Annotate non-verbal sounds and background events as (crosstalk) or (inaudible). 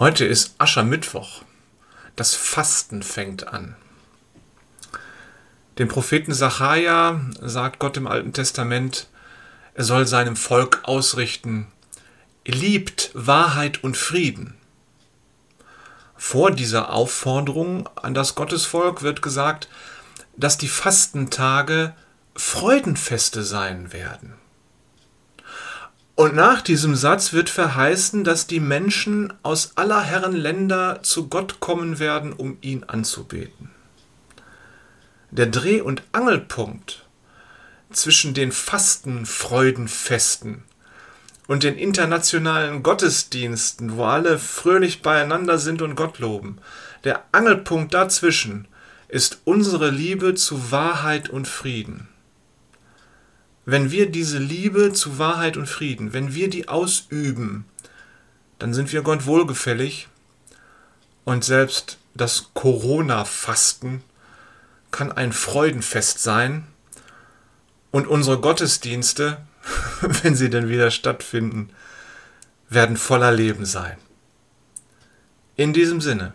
Heute ist Aschermittwoch. Das Fasten fängt an. Dem Propheten Sacharja sagt Gott im Alten Testament, er soll seinem Volk ausrichten, liebt Wahrheit und Frieden. Vor dieser Aufforderung an das Gottesvolk wird gesagt, dass die Fastentage Freudenfeste sein werden. Und nach diesem Satz wird verheißen, dass die Menschen aus aller Herren Länder zu Gott kommen werden, um ihn anzubeten. Der Dreh- und Angelpunkt zwischen den Fastenfreudenfesten und den internationalen Gottesdiensten, wo alle fröhlich beieinander sind und Gott loben, der Angelpunkt dazwischen ist unsere Liebe zu Wahrheit und Frieden. Wenn wir diese Liebe zu Wahrheit und Frieden, wenn wir die ausüben, dann sind wir Gott wohlgefällig und selbst das Corona-Fasten kann ein Freudenfest sein und unsere Gottesdienste, (laughs) wenn sie denn wieder stattfinden, werden voller Leben sein. In diesem Sinne.